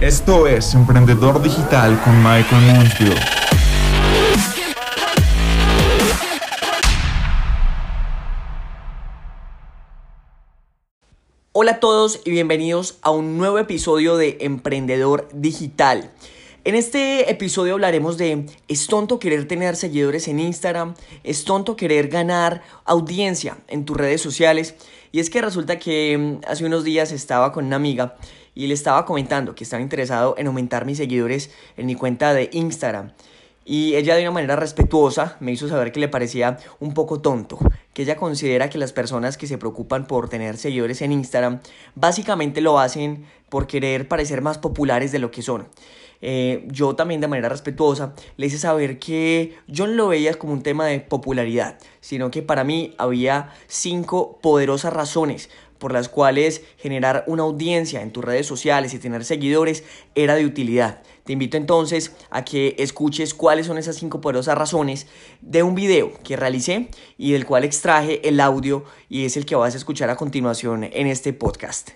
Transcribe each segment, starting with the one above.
Esto es Emprendedor Digital con Michael Mansfield. Hola a todos y bienvenidos a un nuevo episodio de Emprendedor Digital. En este episodio hablaremos de es tonto querer tener seguidores en Instagram, es tonto querer ganar audiencia en tus redes sociales. Y es que resulta que mm, hace unos días estaba con una amiga y le estaba comentando que estaba interesado en aumentar mis seguidores en mi cuenta de Instagram. Y ella de una manera respetuosa me hizo saber que le parecía un poco tonto, que ella considera que las personas que se preocupan por tener seguidores en Instagram básicamente lo hacen por querer parecer más populares de lo que son. Eh, yo también de manera respetuosa le hice saber que yo no lo veía como un tema de popularidad, sino que para mí había cinco poderosas razones por las cuales generar una audiencia en tus redes sociales y tener seguidores era de utilidad. Te invito entonces a que escuches cuáles son esas cinco poderosas razones de un video que realicé y del cual extraje el audio y es el que vas a escuchar a continuación en este podcast.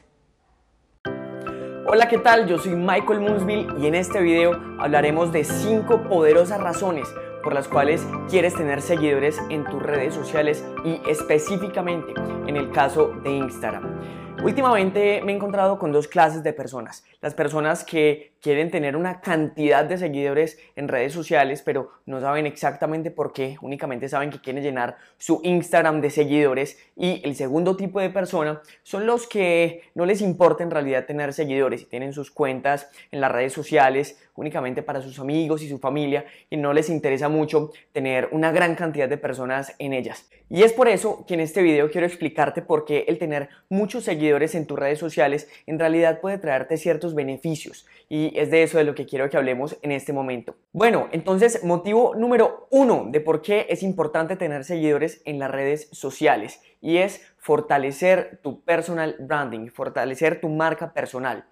Hola, ¿qué tal? Yo soy Michael Moonsville y en este video hablaremos de cinco poderosas razones por las cuales quieres tener seguidores en tus redes sociales y específicamente en el caso de Instagram. Últimamente me he encontrado con dos clases de personas. Las personas que quieren tener una cantidad de seguidores en redes sociales, pero no saben exactamente por qué, únicamente saben que quieren llenar su Instagram de seguidores. Y el segundo tipo de persona son los que no les importa en realidad tener seguidores y tienen sus cuentas en las redes sociales únicamente para sus amigos y su familia y no les interesa mucho tener una gran cantidad de personas en ellas. Y es por eso que en este video quiero explicarte por qué el tener muchos seguidores en tus redes sociales en realidad puede traerte ciertos beneficios y es de eso de lo que quiero que hablemos en este momento. Bueno, entonces motivo número uno de por qué es importante tener seguidores en las redes sociales y es fortalecer tu personal branding, fortalecer tu marca personal.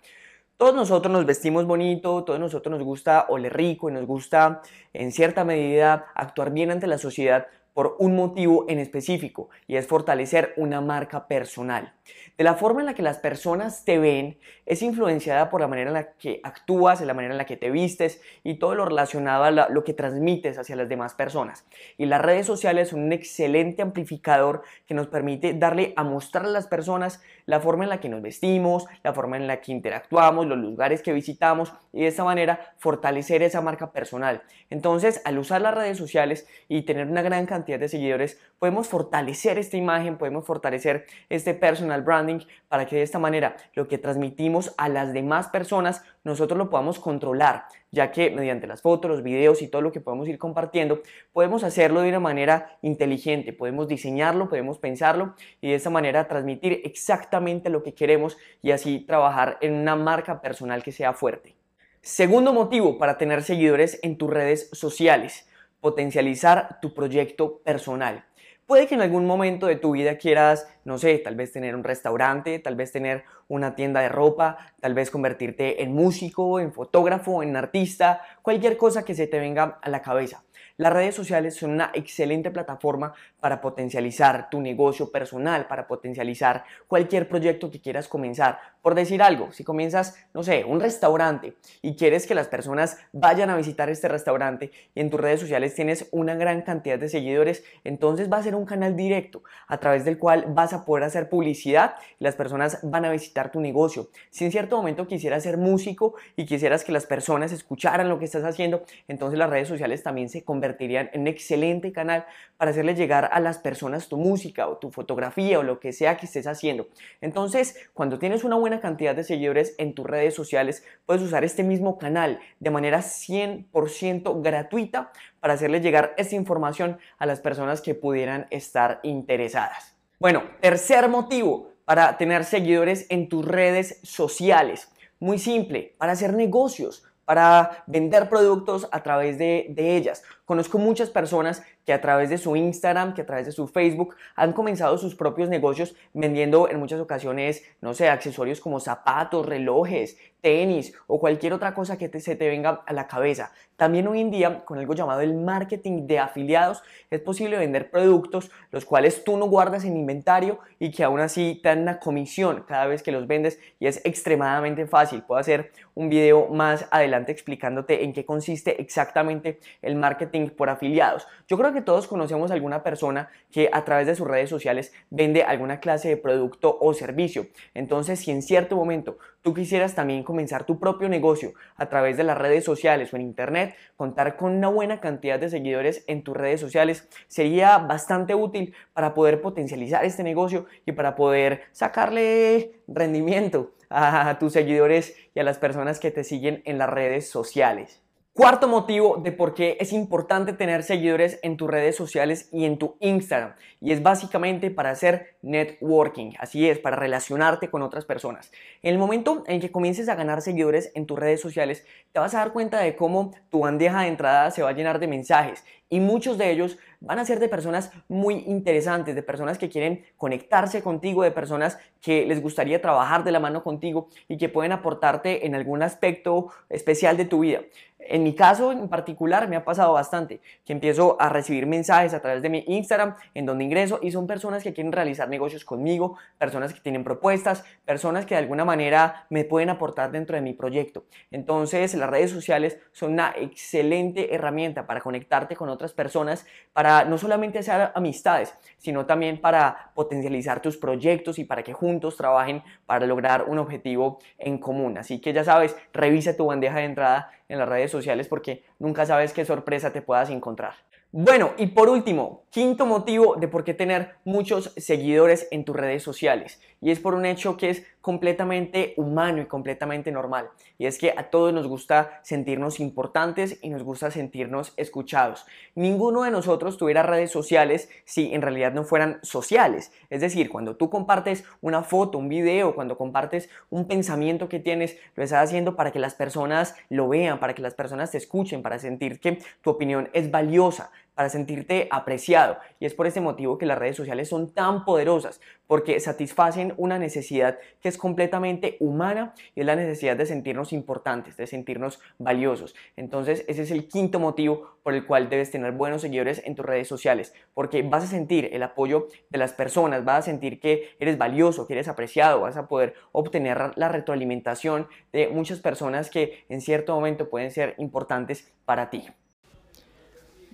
Todos nosotros nos vestimos bonito, todos nosotros nos gusta oler rico y nos gusta en cierta medida actuar bien ante la sociedad por un motivo en específico y es fortalecer una marca personal. De la forma en la que las personas te ven es influenciada por la manera en la que actúas, en la manera en la que te vistes y todo lo relacionado a lo que transmites hacia las demás personas. Y las redes sociales son un excelente amplificador que nos permite darle a mostrar a las personas la forma en la que nos vestimos, la forma en la que interactuamos, los lugares que visitamos y de esta manera fortalecer esa marca personal. Entonces, al usar las redes sociales y tener una gran cantidad de seguidores, podemos fortalecer esta imagen, podemos fortalecer este personal branding para que de esta manera lo que transmitimos a las demás personas nosotros lo podamos controlar, ya que mediante las fotos, los videos y todo lo que podemos ir compartiendo, podemos hacerlo de una manera inteligente, podemos diseñarlo, podemos pensarlo y de esta manera transmitir exactamente lo que queremos y así trabajar en una marca personal que sea fuerte. Segundo motivo para tener seguidores en tus redes sociales, potencializar tu proyecto personal. Puede que en algún momento de tu vida quieras, no sé, tal vez tener un restaurante, tal vez tener una tienda de ropa, tal vez convertirte en músico, en fotógrafo, en artista, cualquier cosa que se te venga a la cabeza. Las redes sociales son una excelente plataforma para potencializar tu negocio personal, para potencializar cualquier proyecto que quieras comenzar. Por decir algo, si comienzas, no sé, un restaurante y quieres que las personas vayan a visitar este restaurante y en tus redes sociales tienes una gran cantidad de seguidores, entonces va a ser un canal directo a través del cual vas a poder hacer publicidad y las personas van a visitar tu negocio. Si en cierto momento quisieras ser músico y quisieras que las personas escucharan lo que estás haciendo, entonces las redes sociales también se convierten convertirían en un excelente canal para hacerle llegar a las personas tu música o tu fotografía o lo que sea que estés haciendo. Entonces, cuando tienes una buena cantidad de seguidores en tus redes sociales, puedes usar este mismo canal de manera 100% gratuita para hacerle llegar esta información a las personas que pudieran estar interesadas. Bueno, tercer motivo para tener seguidores en tus redes sociales. Muy simple, para hacer negocios para vender productos a través de, ellas. Conozco muchas personas que a través de su Instagram, que a través de su Facebook han comenzado sus propios negocios vendiendo en muchas ocasiones, no sé, accesorios como zapatos, relojes, tenis o cualquier otra cosa que se te venga a la cabeza. También hoy en día, con algo llamado el marketing de afiliados, es posible vender productos los cuales tú no guardas en inventario y que aún así te dan una comisión cada vez que los vendes y es extremadamente fácil. Puedo hacer un video más adelante explicándote en qué consiste exactamente el marketing por afiliados. Yo creo que todos conocemos a alguna persona que a través de sus redes sociales vende alguna clase de producto o servicio. Entonces, si en cierto momento tú quisieras también comenzar tu propio negocio a través de las redes sociales o en internet, contar con una buena cantidad de seguidores en tus redes sociales sería bastante útil para poder potencializar este negocio y para poder sacarle rendimiento a tus seguidores y a las personas que te siguen en las redes sociales. Cuarto motivo de por qué es importante tener seguidores en tus redes sociales y en tu Instagram. Y es básicamente para hacer networking. Así es, para relacionarte con otras personas. En el momento en que comiences a ganar seguidores en tus redes sociales, te vas a dar cuenta de cómo tu bandeja de entrada se va a llenar de mensajes. Y muchos de ellos van a ser de personas muy interesantes, de personas que quieren conectarse contigo, de personas que les gustaría trabajar de la mano contigo y que pueden aportarte en algún aspecto especial de tu vida. En mi caso en particular me ha pasado bastante que empiezo a recibir mensajes a través de mi Instagram en donde ingreso y son personas que quieren realizar negocios conmigo, personas que tienen propuestas, personas que de alguna manera me pueden aportar dentro de mi proyecto. Entonces las redes sociales son una excelente herramienta para conectarte con otras personas, para no solamente hacer amistades, sino también para potencializar tus proyectos y para que juntos trabajen para lograr un objetivo en común. Así que ya sabes, revisa tu bandeja de entrada en las redes sociales porque nunca sabes qué sorpresa te puedas encontrar. Bueno, y por último, quinto motivo de por qué tener muchos seguidores en tus redes sociales. Y es por un hecho que es completamente humano y completamente normal. Y es que a todos nos gusta sentirnos importantes y nos gusta sentirnos escuchados. Ninguno de nosotros tuviera redes sociales si en realidad no fueran sociales. Es decir, cuando tú compartes una foto, un video, cuando compartes un pensamiento que tienes, lo estás haciendo para que las personas lo vean, para que las personas te escuchen, para sentir que tu opinión es valiosa para sentirte apreciado. Y es por ese motivo que las redes sociales son tan poderosas, porque satisfacen una necesidad que es completamente humana y es la necesidad de sentirnos importantes, de sentirnos valiosos. Entonces, ese es el quinto motivo por el cual debes tener buenos seguidores en tus redes sociales, porque vas a sentir el apoyo de las personas, vas a sentir que eres valioso, que eres apreciado, vas a poder obtener la retroalimentación de muchas personas que en cierto momento pueden ser importantes para ti.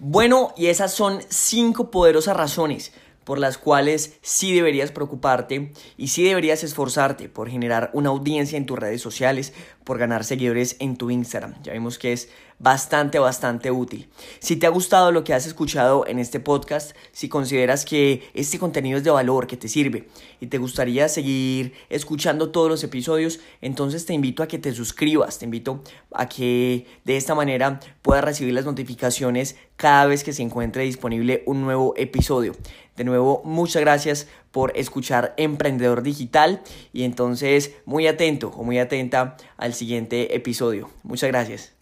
Bueno, y esas son cinco poderosas razones por las cuales sí deberías preocuparte y sí deberías esforzarte por generar una audiencia en tus redes sociales, por ganar seguidores en tu Instagram. Ya vimos que es bastante, bastante útil. Si te ha gustado lo que has escuchado en este podcast, si consideras que este contenido es de valor, que te sirve y te gustaría seguir escuchando todos los episodios, entonces te invito a que te suscribas, te invito a que de esta manera puedas recibir las notificaciones cada vez que se encuentre disponible un nuevo episodio. De nuevo, muchas gracias por escuchar Emprendedor Digital y entonces muy atento o muy atenta al siguiente episodio. Muchas gracias.